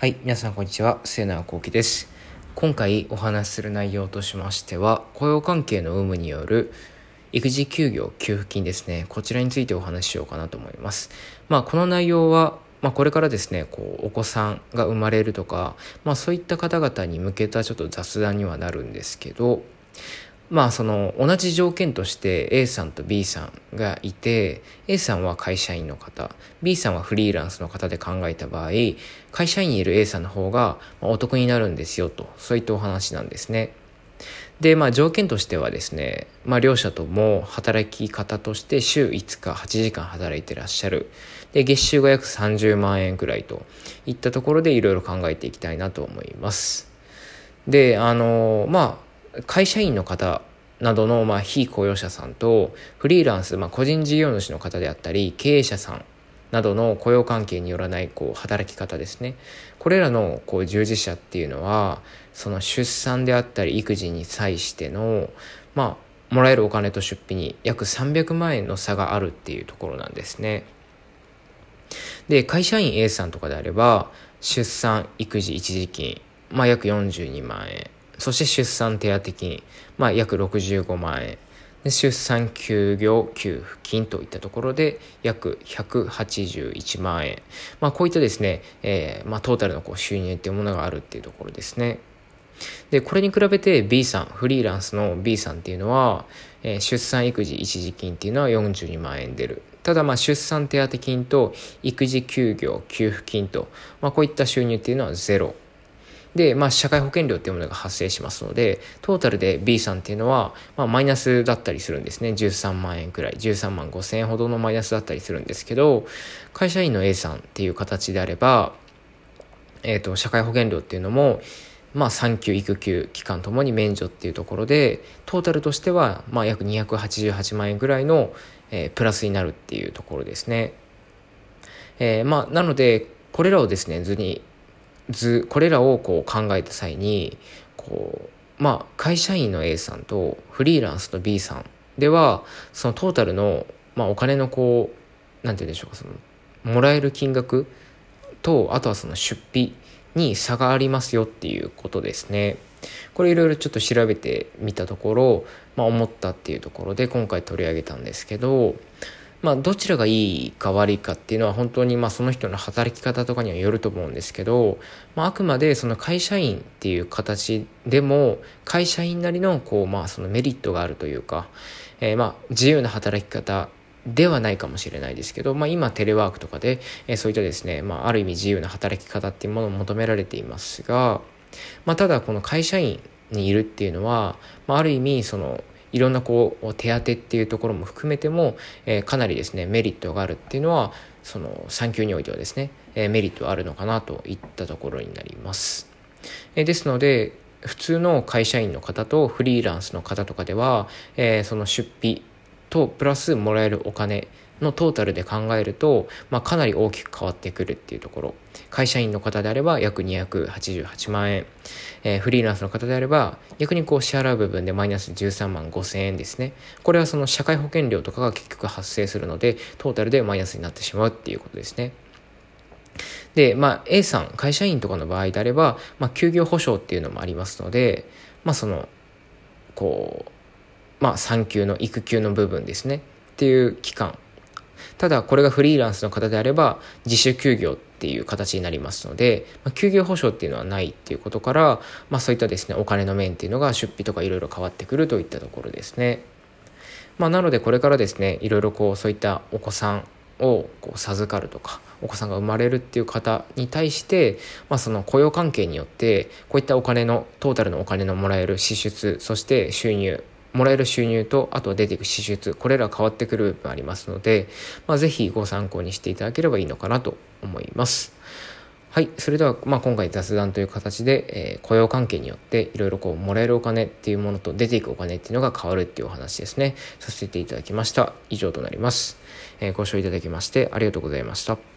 はい、皆さんこんにちは、末永幸喜です。今回お話しする内容としましては、雇用関係の有無による育児休業給付金ですね、こちらについてお話ししようかなと思います。まあ、この内容は、まあ、これからですね、こう、お子さんが生まれるとか、まあ、そういった方々に向けたちょっと雑談にはなるんですけど、まあその同じ条件として A さんと B さんがいて A さんは会社員の方 B さんはフリーランスの方で考えた場合会社員にいる A さんの方がお得になるんですよとそういったお話なんですね。でまあ条件としてはですね、まあ、両者とも働き方として週5日8時間働いてらっしゃるで月収が約30万円くらいといったところでいろいろ考えていきたいなと思います。であのまあ会社員の方などのまあ非雇用者さんとフリーランス、まあ、個人事業主の方であったり経営者さんなどの雇用関係によらないこう働き方ですねこれらのこう従事者っていうのはその出産であったり育児に際してのまあもらえるお金と出費に約300万円の差があるっていうところなんですね。で会社員 A さんとかであれば出産育児一時金、まあ、約42万円そして出産手当金、まあ、約65万円。で出産休業給付金といったところで約181万円、まあ、こういったですね、えーまあ、トータルのこう収入っていうものがあるっていうところですね。でこれに比べて B さんフリーランスの B さんっていうのは、えー、出産育児一時金っていうのは42万円出る。ただまあ出産手当金と育児休業給付金と、まあ、こういった収入っていうのはゼロ。で、まあ、社会保険料っていうものが発生しますので、トータルで B さんっていうのは、まあ、マイナスだったりするんですね。13万円くらい、13万5千円ほどのマイナスだったりするんですけど、会社員の A さんっていう形であれば、えっ、ー、と、社会保険料っていうのも、まあ、産休、育休期間ともに免除っていうところで、トータルとしては、まあ、約288万円ぐらいの、えー、プラスになるっていうところですね。えー、まあ、なので、これらをですね、図に図これらをこう考えた際にこうまあ会社員の A さんとフリーランスの B さんではそのトータルの、まあ、お金のこうなんて言うんでしょうかそのもらえる金額とあとはその出費に差がありますよっていうことですね。これいろいろちょっと調べてみたところ、まあ、思ったっていうところで今回取り上げたんですけどまあ、どちらがいいか悪いかっていうのは本当にまあその人の働き方とかにはよると思うんですけど、まあ、あくまでその会社員っていう形でも会社員なりのこうまあそのメリットがあるというか、えー、まあ自由な働き方ではないかもしれないですけど、まあ、今テレワークとかで、えー、そういったですね、まあ、ある意味自由な働き方っていうものを求められていますが、まあ、ただこの会社員にいるっていうのは、まあ、ある意味そのいろんなこう手当っていうところも含めても、えー、かなりですねメリットがあるっていうのはその産休においてはですね、えー、メリットあるのかなといったところになります。えー、ですので普通の会社員の方とフリーランスの方とかでは、えー、その出費とプラスもらえるお金のトータルで考えると、まあ、かなり大きく変わってくるっていうところ。会社員の方であれば約288万円、えー、フリーランスの方であれば逆にこう支払う部分でマイナス13万5千円ですね。これはその社会保険料とかが結局発生するのでトータルでマイナスになってしまうっていうことですね。で、まあ、A さん会社員とかの場合であれば、まあ、休業保障っていうのもありますのでまあそのこうまあ産休の育休の部分ですねっていう期間ただこれがフリーランスの方であれば自主休業っていう形になりますので、まあ、休業保障っていうのはないっていうことから、まあ、そういったですねお金の面っていうのが出費とかいろいろ変わってくるといったところですね。まあ、なのでこれからですねいろいろこうそういったお子さんをこう授かるとかお子さんが生まれるっていう方に対して、まあ、その雇用関係によってこういったお金のトータルのお金のもらえる支出そして収入もらえる収入と、あとは出ていく支出、これら変わってくる部分ありますので、まあ、ぜひご参考にしていただければいいのかなと思います。はい。それでは、まあ、今回雑談という形で、えー、雇用関係によっていろいろこう、もらえるお金っていうものと出ていくお金っていうのが変わるっていうお話ですね。させていただきました。以上となります。えー、ご視聴いただきましてありがとうございました。